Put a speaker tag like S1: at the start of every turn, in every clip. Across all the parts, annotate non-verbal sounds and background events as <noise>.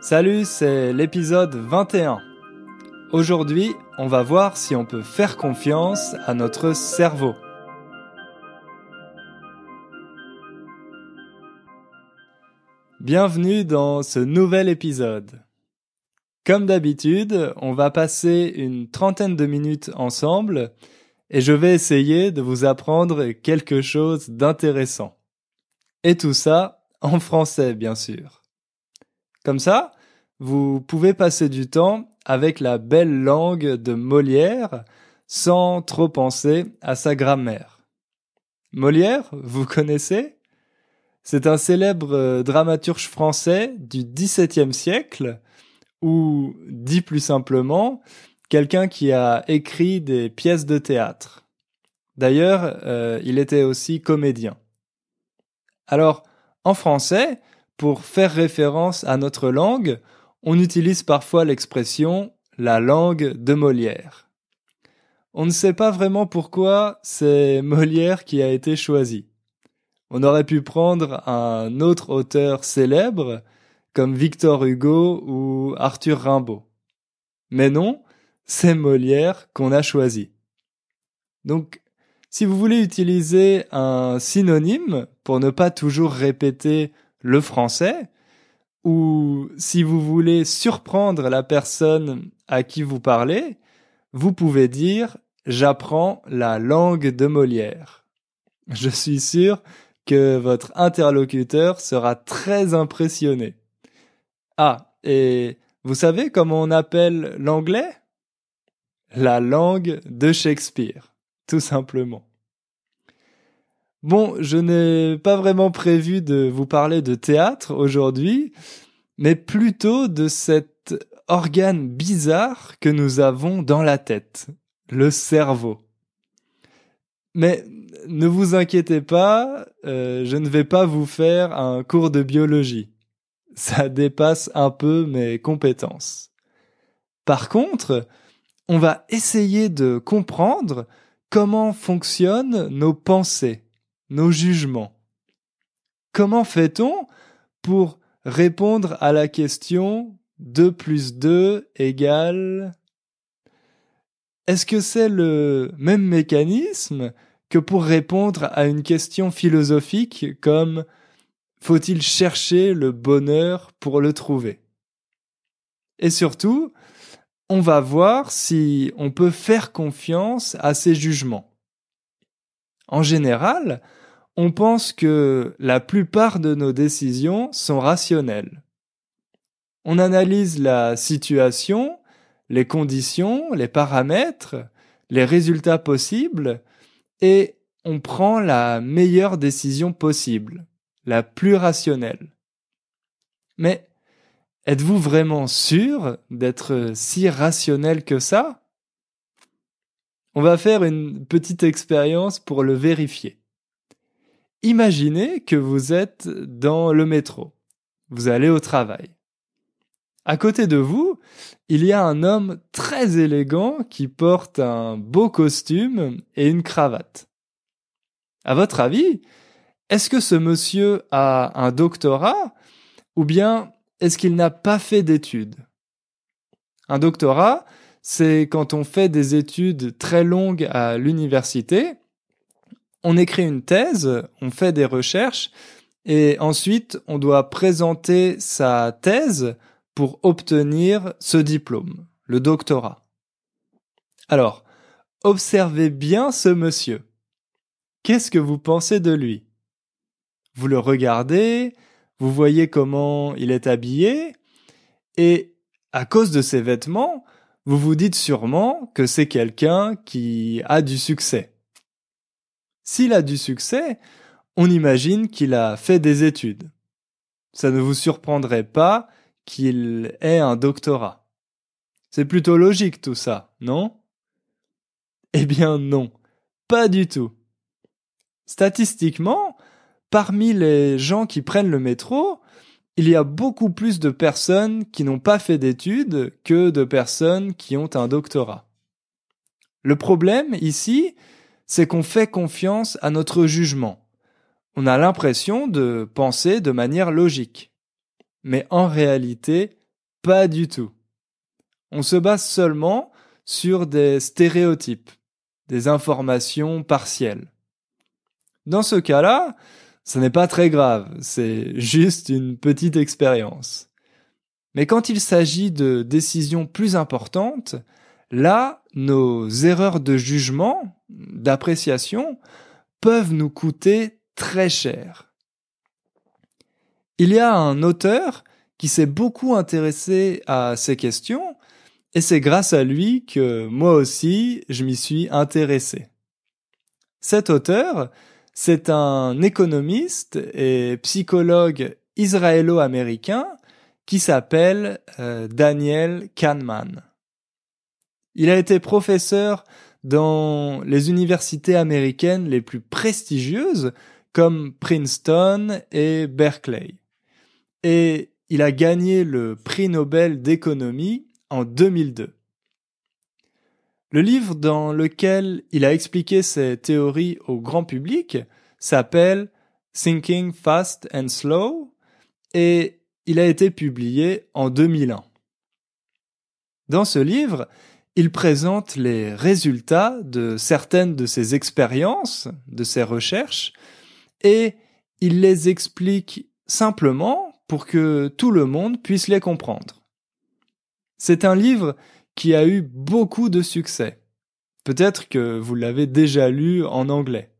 S1: Salut, c'est l'épisode 21. Aujourd'hui, on va voir si on peut faire confiance à notre cerveau. Bienvenue dans ce nouvel épisode. Comme d'habitude, on va passer une trentaine de minutes ensemble et je vais essayer de vous apprendre quelque chose d'intéressant. Et tout ça en français, bien sûr. Comme ça, vous pouvez passer du temps avec la belle langue de Molière sans trop penser à sa grammaire. Molière, vous connaissez? C'est un célèbre euh, dramaturge français du XVIIe siècle, ou, dit plus simplement, quelqu'un qui a écrit des pièces de théâtre. D'ailleurs, euh, il était aussi comédien. Alors, en français, pour faire référence à notre langue, on utilise parfois l'expression la langue de Molière. On ne sait pas vraiment pourquoi c'est Molière qui a été choisi. On aurait pu prendre un autre auteur célèbre, comme Victor Hugo ou Arthur Rimbaud. Mais non, c'est Molière qu'on a choisi. Donc, si vous voulez utiliser un synonyme pour ne pas toujours répéter le français, ou si vous voulez surprendre la personne à qui vous parlez, vous pouvez dire j'apprends la langue de Molière. Je suis sûr que votre interlocuteur sera très impressionné. Ah, et vous savez comment on appelle l'anglais? La langue de Shakespeare, tout simplement. Bon, je n'ai pas vraiment prévu de vous parler de théâtre aujourd'hui, mais plutôt de cet organe bizarre que nous avons dans la tête, le cerveau. Mais ne vous inquiétez pas, euh, je ne vais pas vous faire un cours de biologie. Ça <laughs> dépasse un peu mes compétences. Par contre, on va essayer de comprendre comment fonctionnent nos pensées nos jugements. Comment fait-on pour répondre à la question 2 plus 2 égale? Est-ce que c'est le même mécanisme que pour répondre à une question philosophique comme faut-il chercher le bonheur pour le trouver? Et surtout, on va voir si on peut faire confiance à ces jugements. En général, on pense que la plupart de nos décisions sont rationnelles. On analyse la situation, les conditions, les paramètres, les résultats possibles, et on prend la meilleure décision possible, la plus rationnelle. Mais êtes-vous vraiment sûr d'être si rationnel que ça? On va faire une petite expérience pour le vérifier. Imaginez que vous êtes dans le métro. Vous allez au travail. À côté de vous, il y a un homme très élégant qui porte un beau costume et une cravate. À votre avis, est-ce que ce monsieur a un doctorat ou bien est-ce qu'il n'a pas fait d'études? Un doctorat, c'est quand on fait des études très longues à l'université on écrit une thèse, on fait des recherches, et ensuite on doit présenter sa thèse pour obtenir ce diplôme, le doctorat. Alors, observez bien ce monsieur. Qu'est-ce que vous pensez de lui? Vous le regardez, vous voyez comment il est habillé, et à cause de ses vêtements, vous vous dites sûrement que c'est quelqu'un qui a du succès. S'il a du succès, on imagine qu'il a fait des études. Ça ne vous surprendrait pas qu'il ait un doctorat. C'est plutôt logique tout ça, non? Eh bien non, pas du tout. Statistiquement, parmi les gens qui prennent le métro, il y a beaucoup plus de personnes qui n'ont pas fait d'études que de personnes qui ont un doctorat. Le problème ici, c'est qu'on fait confiance à notre jugement. On a l'impression de penser de manière logique. Mais en réalité, Pas du tout. On se base seulement sur des stéréotypes, des informations partielles. Dans ce cas-là, ce n'est pas très grave, c'est juste une petite expérience. Mais quand il s'agit de décisions plus importantes, là, nos erreurs de jugement, d'appréciation, peuvent nous coûter très cher. Il y a un auteur qui s'est beaucoup intéressé à ces questions et c'est grâce à lui que moi aussi je m'y suis intéressé. Cet auteur, c'est un économiste et psychologue israélo-américain qui s'appelle euh, Daniel Kahneman. Il a été professeur dans les universités américaines les plus prestigieuses comme Princeton et Berkeley. Et il a gagné le prix Nobel d'économie en 2002. Le livre dans lequel il a expliqué ses théories au grand public s'appelle Thinking Fast and Slow et il a été publié en 2001. Dans ce livre, il présente les résultats de certaines de ses expériences, de ses recherches, et il les explique simplement pour que tout le monde puisse les comprendre. C'est un livre qui a eu beaucoup de succès. Peut-être que vous l'avez déjà lu en anglais.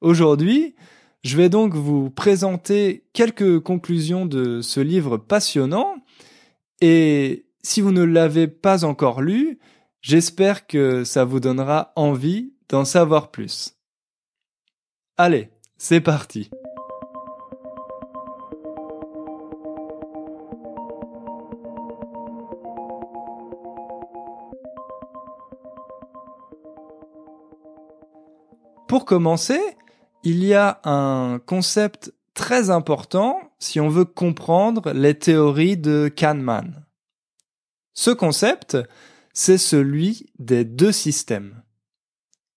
S1: Aujourd'hui, je vais donc vous présenter quelques conclusions de ce livre passionnant et si vous ne l'avez pas encore lu, j'espère que ça vous donnera envie d'en savoir plus. Allez, c'est parti. Pour commencer, il y a un concept très important si on veut comprendre les théories de Kahneman. Ce concept, c'est celui des deux systèmes.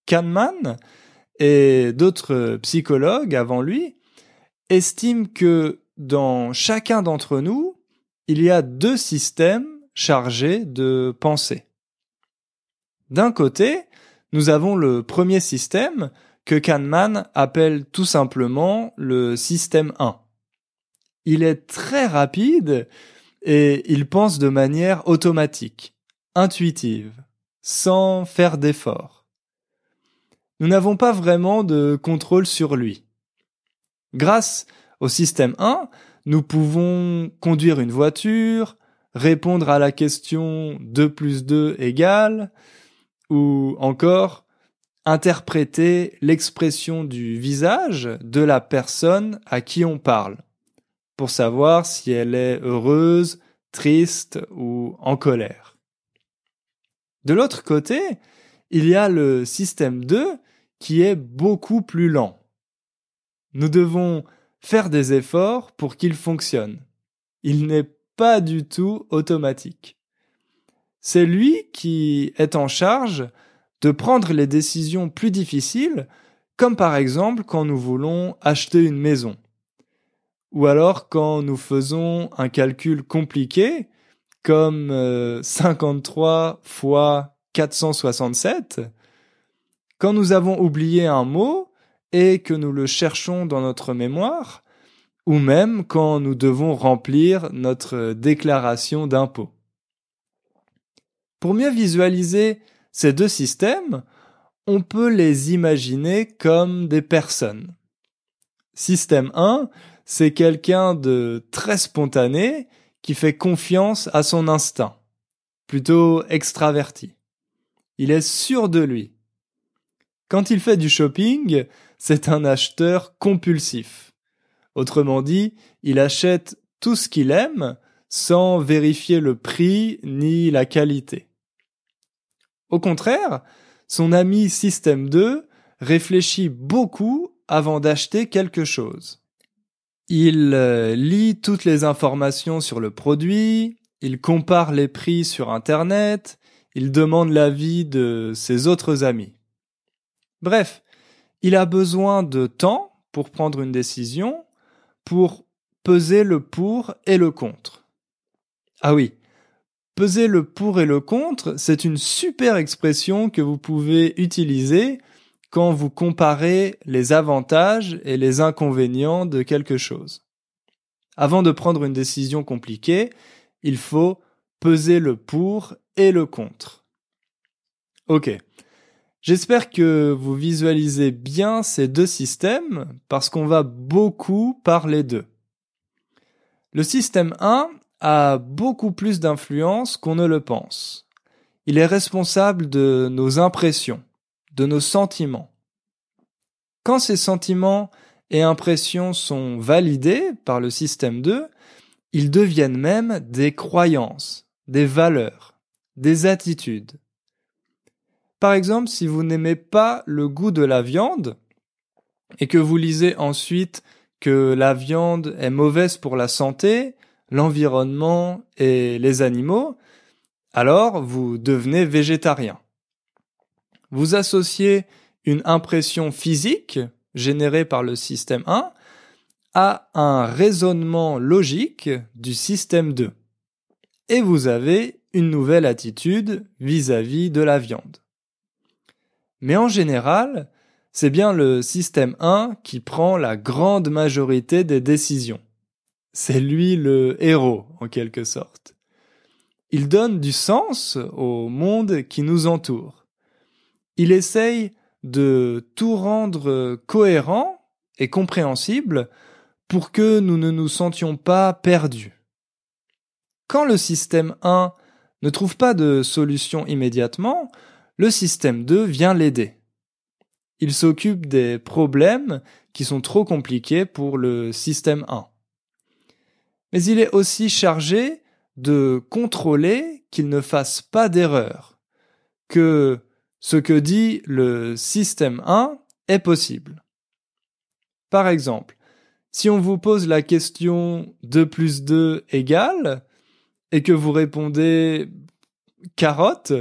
S1: Kahneman et d'autres psychologues avant lui estiment que dans chacun d'entre nous, il y a deux systèmes chargés de pensée. D'un côté, nous avons le premier système que Kahneman appelle tout simplement le système 1. Il est très rapide et il pense de manière automatique, intuitive, sans faire d'effort. Nous n'avons pas vraiment de contrôle sur lui. Grâce au système 1, nous pouvons conduire une voiture, répondre à la question 2 plus 2 égale, ou encore interpréter l'expression du visage de la personne à qui on parle, pour savoir si elle est heureuse, triste ou en colère. De l'autre côté, il y a le système 2 qui est beaucoup plus lent. Nous devons faire des efforts pour qu'il fonctionne. Il n'est pas du tout automatique. C'est lui qui est en charge de prendre les décisions plus difficiles, comme par exemple quand nous voulons acheter une maison. Ou alors quand nous faisons un calcul compliqué, comme 53 euh, fois 467, quand nous avons oublié un mot et que nous le cherchons dans notre mémoire, ou même quand nous devons remplir notre déclaration d'impôt. Pour mieux visualiser ces deux systèmes, on peut les imaginer comme des personnes. Système 1, c'est quelqu'un de très spontané qui fait confiance à son instinct, plutôt extraverti. Il est sûr de lui. Quand il fait du shopping, c'est un acheteur compulsif. Autrement dit, il achète tout ce qu'il aime sans vérifier le prix ni la qualité. Au contraire, son ami Système 2 réfléchit beaucoup avant d'acheter quelque chose. Il euh, lit toutes les informations sur le produit, il compare les prix sur Internet, il demande l'avis de ses autres amis. Bref, il a besoin de temps pour prendre une décision, pour peser le pour et le contre. Ah oui, peser le pour et le contre, c'est une super expression que vous pouvez utiliser quand vous comparez les avantages et les inconvénients de quelque chose. Avant de prendre une décision compliquée, il faut peser le pour et le contre. Ok. J'espère que vous visualisez bien ces deux systèmes parce qu'on va beaucoup parler d'eux. Le système 1 a beaucoup plus d'influence qu'on ne le pense. Il est responsable de nos impressions, de nos sentiments. Quand ces sentiments et impressions sont validés par le système 2, ils deviennent même des croyances, des valeurs, des attitudes. Par exemple, si vous n'aimez pas le goût de la viande et que vous lisez ensuite que la viande est mauvaise pour la santé, l'environnement et les animaux, alors vous devenez végétarien. Vous associez une impression physique générée par le système 1 à un raisonnement logique du système 2. Et vous avez une nouvelle attitude vis-à-vis -vis de la viande. Mais en général, c'est bien le système 1 qui prend la grande majorité des décisions. C'est lui le héros, en quelque sorte. Il donne du sens au monde qui nous entoure. Il essaye de tout rendre cohérent et compréhensible pour que nous ne nous sentions pas perdus. Quand le système 1 ne trouve pas de solution immédiatement, le système 2 vient l'aider. Il s'occupe des problèmes qui sont trop compliqués pour le système 1. Mais il est aussi chargé de contrôler qu'il ne fasse pas d'erreur, que ce que dit le système 1 est possible. Par exemple, si on vous pose la question 2 plus 2 égale et que vous répondez carotte,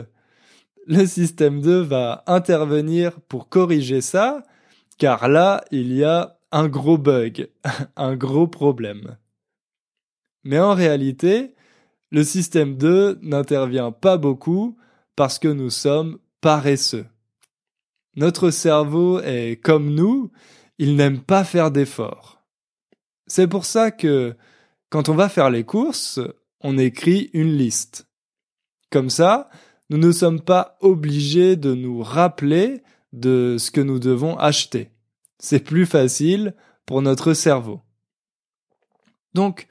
S1: le système 2 va intervenir pour corriger ça, car là, il y a un gros bug, <laughs> un gros problème. Mais en réalité, le système 2 n'intervient pas beaucoup parce que nous sommes paresseux. Notre cerveau est comme nous, il n'aime pas faire d'efforts. C'est pour ça que, quand on va faire les courses, on écrit une liste. Comme ça, nous ne sommes pas obligés de nous rappeler de ce que nous devons acheter. C'est plus facile pour notre cerveau. Donc,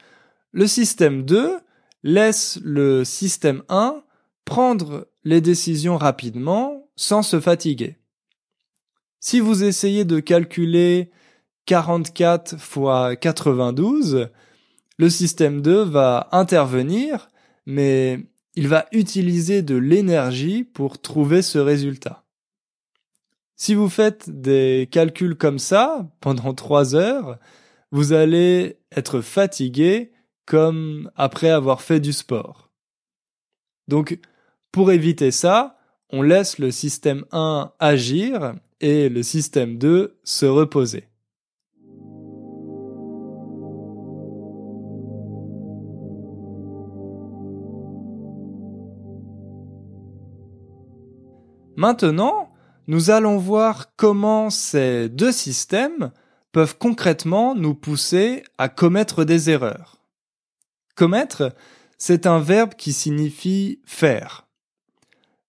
S1: le système 2 laisse le système 1 prendre les décisions rapidement sans se fatiguer. Si vous essayez de calculer 44 fois 92, le système 2 va intervenir, mais il va utiliser de l'énergie pour trouver ce résultat. Si vous faites des calculs comme ça pendant trois heures, vous allez être fatigué comme après avoir fait du sport. Donc, pour éviter ça, on laisse le système 1 agir et le système 2 se reposer. Maintenant, nous allons voir comment ces deux systèmes peuvent concrètement nous pousser à commettre des erreurs. Commettre, c'est un verbe qui signifie faire.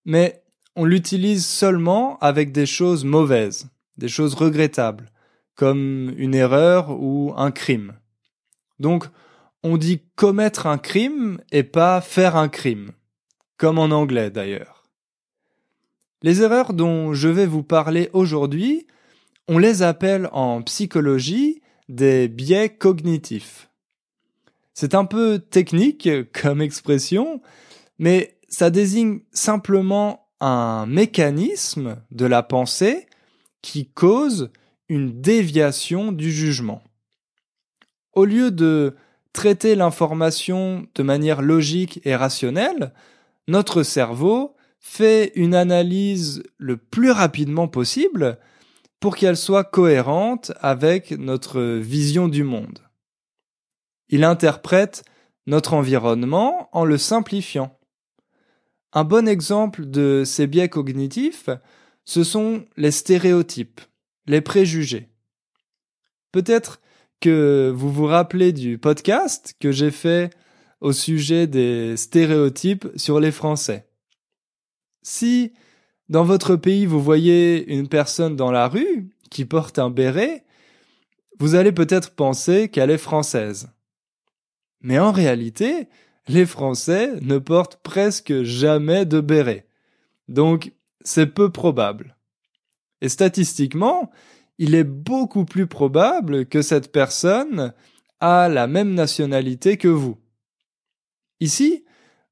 S1: Mais on l'utilise seulement avec des choses mauvaises, des choses regrettables, comme une erreur ou un crime. Donc, on dit commettre un crime et pas faire un crime, comme en anglais d'ailleurs. Les erreurs dont je vais vous parler aujourd'hui, on les appelle en psychologie des biais cognitifs. C'est un peu technique comme expression, mais ça désigne simplement un mécanisme de la pensée qui cause une déviation du jugement. Au lieu de traiter l'information de manière logique et rationnelle, notre cerveau fait une analyse le plus rapidement possible pour qu'elle soit cohérente avec notre vision du monde. Il interprète notre environnement en le simplifiant. Un bon exemple de ces biais cognitifs, ce sont les stéréotypes, les préjugés. Peut-être que vous vous rappelez du podcast que j'ai fait au sujet des stéréotypes sur les Français. Si dans votre pays vous voyez une personne dans la rue qui porte un béret, vous allez peut-être penser qu'elle est française. Mais en réalité, les Français ne portent presque jamais de béret. Donc, c'est peu probable. Et statistiquement, il est beaucoup plus probable que cette personne a la même nationalité que vous. Ici,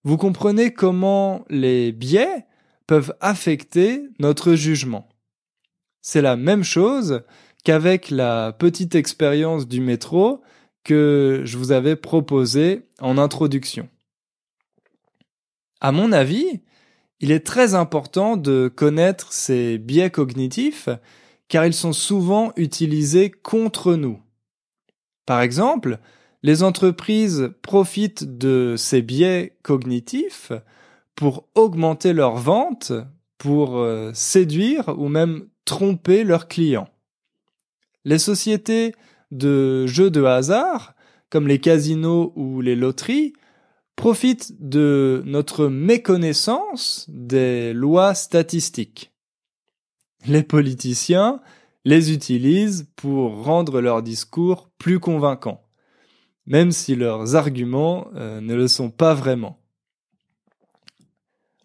S1: vous comprenez comment les biais peuvent affecter notre jugement. C'est la même chose qu'avec la petite expérience du métro que je vous avais proposée en introduction. À mon avis, il est très important de connaître ces biais cognitifs car ils sont souvent utilisés contre nous. Par exemple, les entreprises profitent de ces biais cognitifs pour augmenter leurs ventes, pour euh, séduire ou même tromper leurs clients. Les sociétés de jeux de hasard, comme les casinos ou les loteries, profitent de notre méconnaissance des lois statistiques. Les politiciens les utilisent pour rendre leurs discours plus convaincants, même si leurs arguments euh, ne le sont pas vraiment.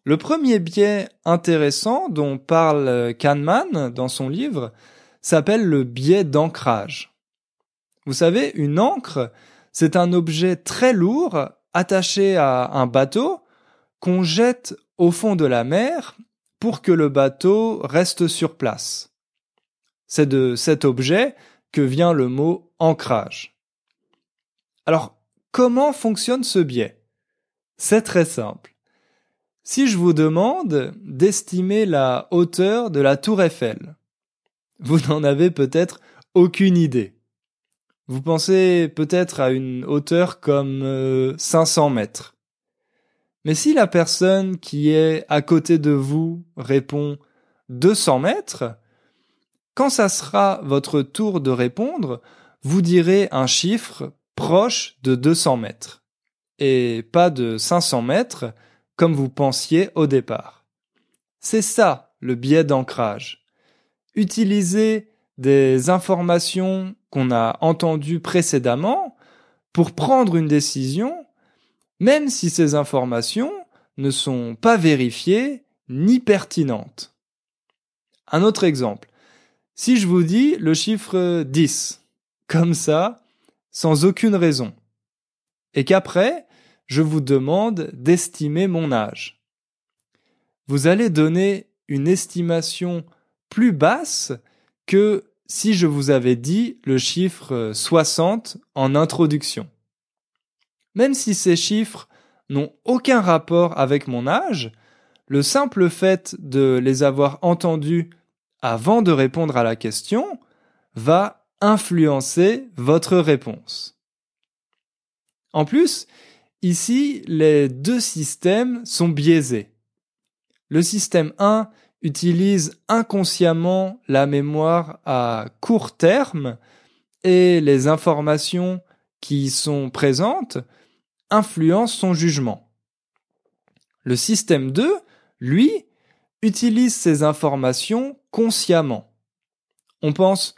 S1: Le premier biais intéressant dont parle Kahneman dans son livre s'appelle le biais d'ancrage. Vous savez, une ancre, c'est un objet très lourd attaché à un bateau qu'on jette au fond de la mer pour que le bateau reste sur place. C'est de cet objet que vient le mot ancrage. Alors, comment fonctionne ce biais? C'est très simple. Si je vous demande d'estimer la hauteur de la tour Eiffel, vous n'en avez peut-être aucune idée. Vous pensez peut-être à une hauteur comme 500 euh, mètres. Mais si la personne qui est à côté de vous répond 200 mètres, quand ça sera votre tour de répondre, vous direz un chiffre proche de 200 mètres et pas de 500 mètres comme vous pensiez au départ. C'est ça le biais d'ancrage. Utiliser des informations qu'on a entendues précédemment pour prendre une décision, même si ces informations ne sont pas vérifiées ni pertinentes. Un autre exemple. Si je vous dis le chiffre 10, comme ça, sans aucune raison, et qu'après, je vous demande d'estimer mon âge. Vous allez donner une estimation plus basse que si je vous avais dit le chiffre 60 en introduction. Même si ces chiffres n'ont aucun rapport avec mon âge, le simple fait de les avoir entendus avant de répondre à la question va influencer votre réponse. En plus, Ici, les deux systèmes sont biaisés. Le système 1 utilise inconsciemment la mémoire à court terme et les informations qui sont présentes influencent son jugement. Le système 2, lui, utilise ces informations consciemment. On pense,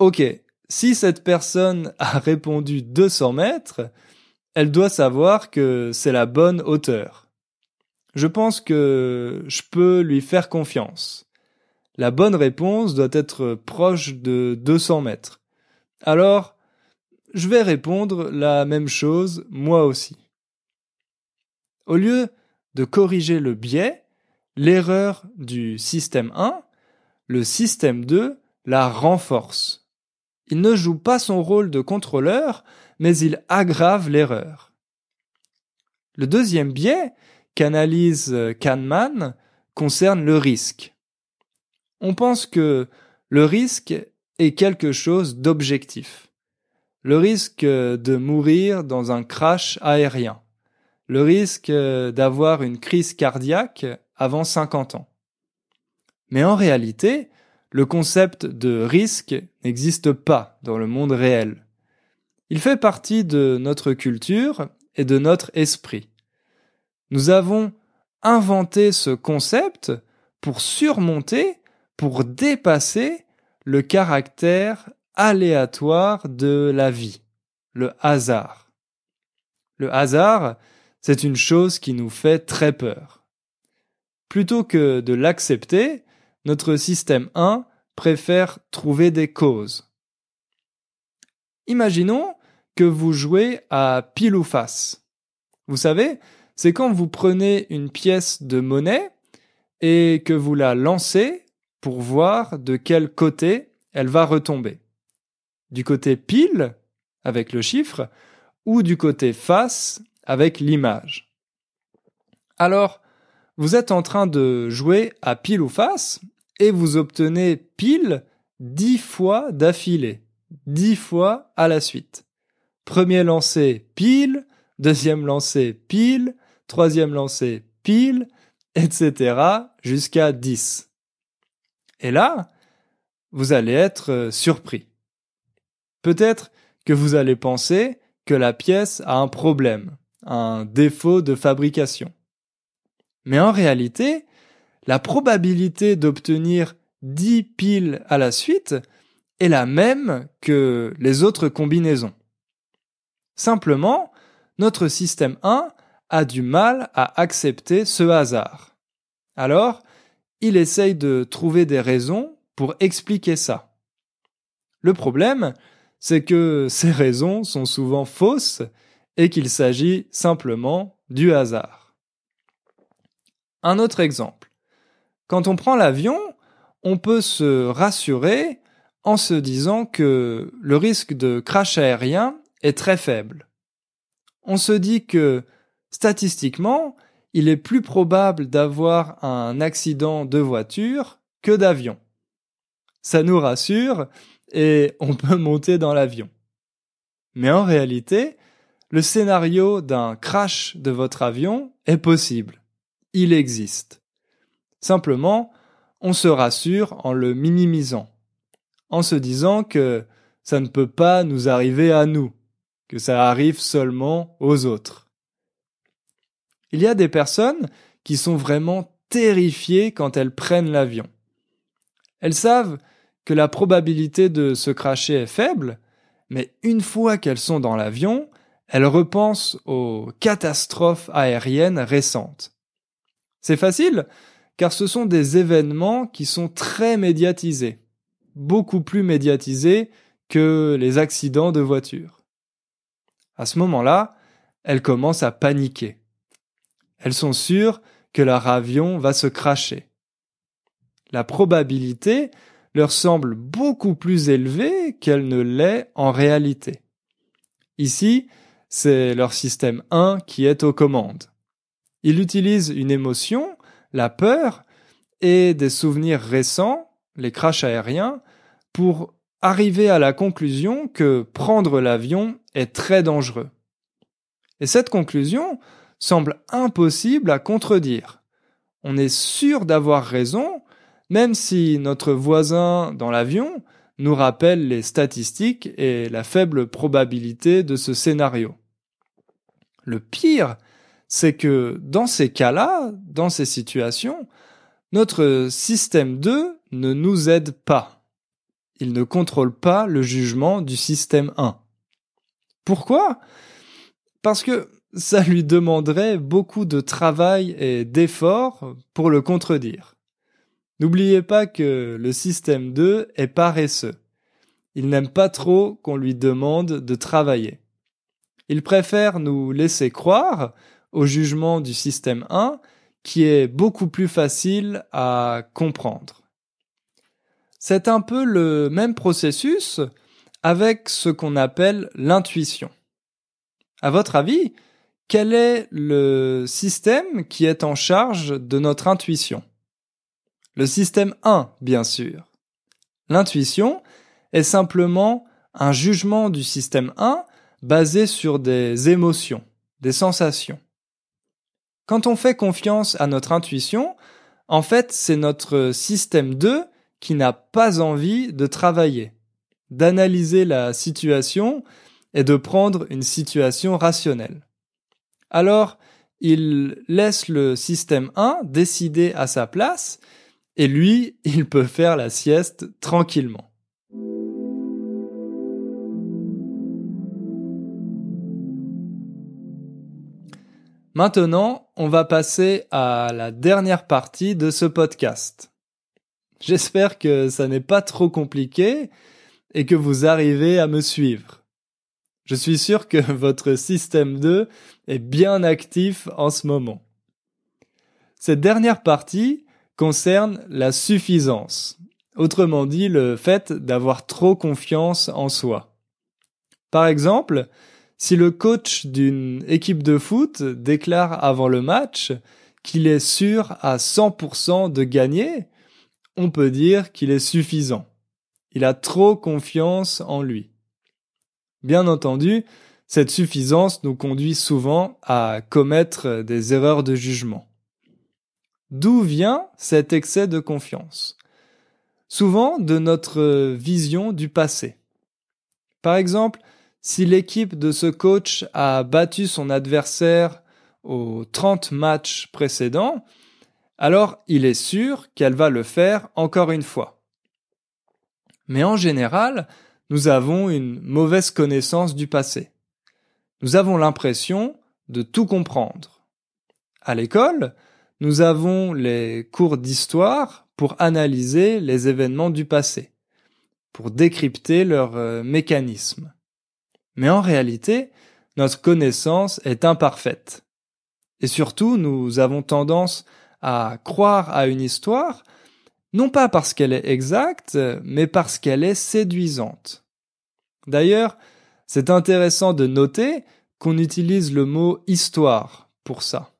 S1: OK, si cette personne <laughs> a répondu 200 mètres, elle doit savoir que c'est la bonne hauteur. Je pense que je peux lui faire confiance. La bonne réponse doit être proche de 200 mètres. Alors, je vais répondre la même chose moi aussi. Au lieu de corriger le biais, l'erreur du système 1, le système 2 la renforce. Il ne joue pas son rôle de contrôleur, mais il aggrave l'erreur. Le deuxième biais qu'analyse euh, Kahneman concerne le risque. On pense que le risque est quelque chose d'objectif. le risque de mourir dans un crash aérien, le risque d'avoir une crise cardiaque avant 50 ans. Mais en réalité, le concept de risque n'existe pas dans le monde réel. Il fait partie de notre culture et de notre esprit. Nous avons inventé ce concept pour surmonter, pour dépasser le caractère aléatoire de la vie, le hasard. Le hasard, c'est une chose qui nous fait très peur. Plutôt que de l'accepter, notre système 1 préfère trouver des causes. Imaginons que vous jouez à pile ou face. Vous savez, c'est quand vous prenez une pièce de monnaie et que vous la lancez pour voir de quel côté elle va retomber. Du côté pile, avec le chiffre, ou du côté face, avec l'image. Alors, vous êtes en train de jouer à pile ou face et vous obtenez pile dix fois d'affilée, dix fois à la suite. Premier lancé pile, deuxième lancé pile, troisième lancé pile, etc. jusqu'à 10. Et là, vous allez être euh, surpris. Peut-être que vous allez penser que la pièce a un problème, un défaut de fabrication. Mais en réalité, la probabilité d'obtenir 10 piles à la suite est la même que les autres combinaisons. Simplement, notre système 1 a du mal à accepter ce hasard. Alors, il essaye de trouver des raisons pour expliquer ça. Le problème, c'est que <laughs> ces raisons sont souvent fausses et qu'il s'agit simplement du hasard. Un autre exemple. Quand on prend l'avion, on peut se rassurer en se disant que le risque de crash aérien est très faible. On se dit que, statistiquement, il est plus probable d'avoir un accident de voiture que d'avion. Ça nous rassure et on peut monter dans l'avion. Mais en réalité, le scénario d'un crash de votre avion est possible. Il existe. Simplement, on se rassure en le minimisant, en se disant que ça ne peut pas nous arriver à nous, que ça arrive seulement aux autres. Il y a des personnes qui sont vraiment terrifiées quand elles prennent l'avion. Elles savent que la probabilité de se cracher est faible, mais une fois qu'elles sont dans l'avion, elles repensent aux catastrophes aériennes récentes. C'est facile, car ce sont des événements qui sont très médiatisés, beaucoup plus médiatisés que les accidents de voiture. À ce moment-là, elles commencent à paniquer. Elles sont sûres que leur avion va se cracher. La probabilité leur semble beaucoup plus élevée qu'elle ne l'est en réalité. Ici, c'est leur système 1 qui est aux commandes. Il utilise une émotion, la peur, et des souvenirs récents, les crashs aériens, pour arriver à la conclusion que prendre l'avion est très dangereux. Et cette conclusion semble impossible à contredire. On est sûr d'avoir raison, même si notre voisin dans l'avion nous rappelle les statistiques et la faible probabilité de ce scénario. Le pire, c'est que dans ces cas-là, dans ces situations, notre système 2 ne nous aide pas il ne contrôle pas le jugement du système 1. Pourquoi? Parce que ça lui demanderait beaucoup de travail et d'efforts pour le contredire. N'oubliez pas que le système 2 est paresseux. Il n'aime pas trop qu'on lui demande de travailler. Il préfère nous laisser croire au jugement du système 1 qui est beaucoup plus facile à comprendre. C'est un peu le même processus avec ce qu'on appelle l'intuition. À votre avis, quel est le système qui est en charge de notre intuition? Le système 1, bien sûr. L'intuition est simplement un jugement du système 1 basé sur des émotions, des sensations. Quand on fait confiance à notre intuition, en fait, c'est notre système 2 qui n'a pas envie de travailler, d'analyser la situation et de prendre une situation rationnelle. Alors, il laisse le système 1 décider à sa place et lui, <laughs> il peut faire la sieste tranquillement. Maintenant, on va passer à la dernière partie de ce podcast. J'espère que ça n'est pas trop compliqué et que vous arrivez à me suivre. Je suis sûr que <laughs> votre système 2 est bien actif en ce moment. Cette dernière partie concerne la suffisance, autrement dit le fait d'avoir trop confiance en soi. Par exemple, si le coach d'une équipe de foot déclare avant le match qu'il est sûr à 100% de gagner, on peut dire qu'il est suffisant. Il a trop confiance en lui. Bien entendu, cette suffisance nous conduit souvent à commettre des erreurs de jugement. D'où vient cet excès de confiance? Souvent de notre vision du passé. Par exemple, si l'équipe de ce coach a battu son adversaire aux 30 matchs précédents, alors il est sûr qu'elle va le faire encore une fois. Mais en général, nous avons une mauvaise connaissance du passé. Nous avons l'impression de tout comprendre. À l'école, nous avons les cours d'histoire pour analyser les événements du passé, pour décrypter leurs euh, mécanismes. Mais en réalité, notre connaissance est imparfaite. Et surtout, nous avons tendance à croire à une histoire, non pas parce qu'elle est exacte, mais parce qu'elle est séduisante. D'ailleurs, c'est intéressant de noter qu'on utilise le mot histoire pour ça.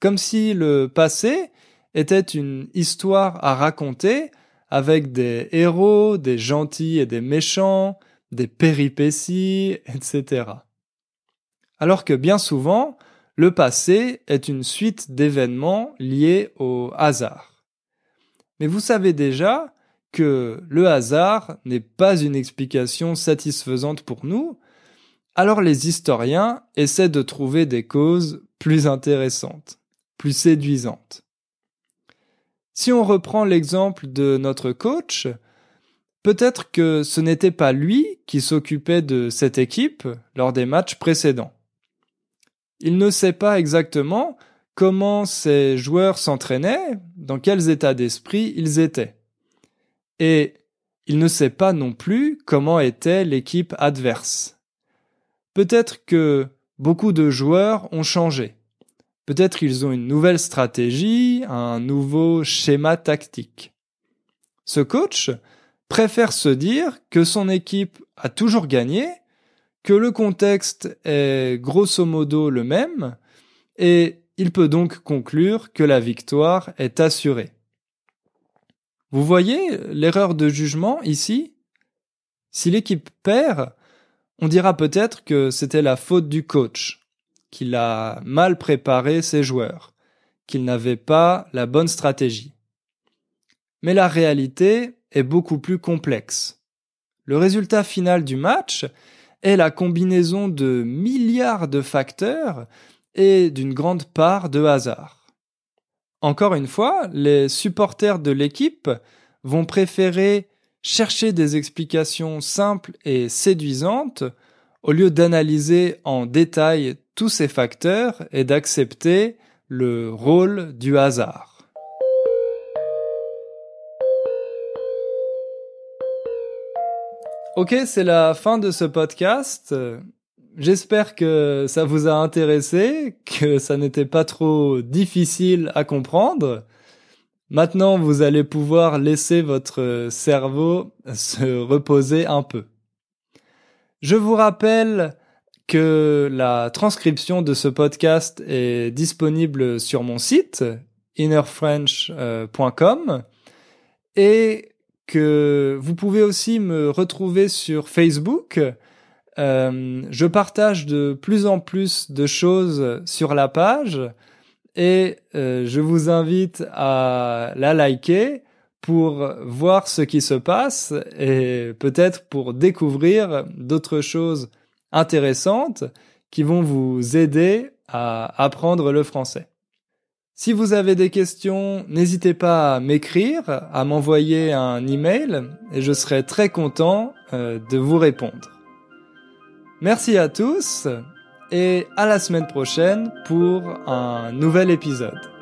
S1: Comme si le passé était une histoire à raconter avec des héros, des gentils et des méchants, des péripéties, etc. Alors que bien souvent, le passé est une suite d'événements liés au hasard. Mais vous savez déjà que le hasard n'est pas une explication satisfaisante pour nous, alors les historiens essaient de trouver des causes plus intéressantes, plus séduisantes. Si on reprend l'exemple de notre coach, Peut-être que ce n'était pas lui qui s'occupait de cette équipe lors des matchs précédents. Il ne sait pas exactement comment ces joueurs s'entraînaient, dans quels états d'esprit ils étaient. Et il ne sait pas non plus comment était l'équipe adverse. Peut-être que beaucoup de joueurs ont changé. Peut-être qu'ils ont une nouvelle stratégie, un nouveau schéma tactique. Ce coach préfère se dire que son équipe a toujours gagné, que le contexte est grosso modo le même, et il peut donc conclure que la victoire est assurée. Vous voyez l'erreur de jugement ici? Si l'équipe perd, on dira peut-être que c'était la faute du coach, qu'il a mal préparé ses joueurs, qu'il n'avait pas la bonne stratégie. Mais la réalité est beaucoup plus complexe. Le résultat final du match est la combinaison de milliards de facteurs et d'une grande part de hasard. Encore une fois, les supporters de l'équipe vont préférer chercher des explications simples et séduisantes au lieu d'analyser en détail tous ces facteurs et d'accepter le rôle du hasard. Ok, c'est la fin de ce podcast. J'espère que ça vous a intéressé, que ça n'était pas trop difficile à comprendre. Maintenant, vous allez pouvoir laisser votre cerveau se reposer un peu. Je vous rappelle que la transcription de ce podcast est disponible sur mon site innerfrench.com et que vous pouvez aussi me retrouver sur Facebook. Euh, je partage de plus en plus de choses sur la page et euh, je vous invite à la liker pour voir ce qui se passe et peut-être pour découvrir d'autres choses intéressantes qui vont vous aider à apprendre le français. Si vous avez des questions, n'hésitez pas à m'écrire, à m'envoyer un email et je serai très content euh, de vous répondre. Merci à tous et à la semaine prochaine pour un nouvel épisode.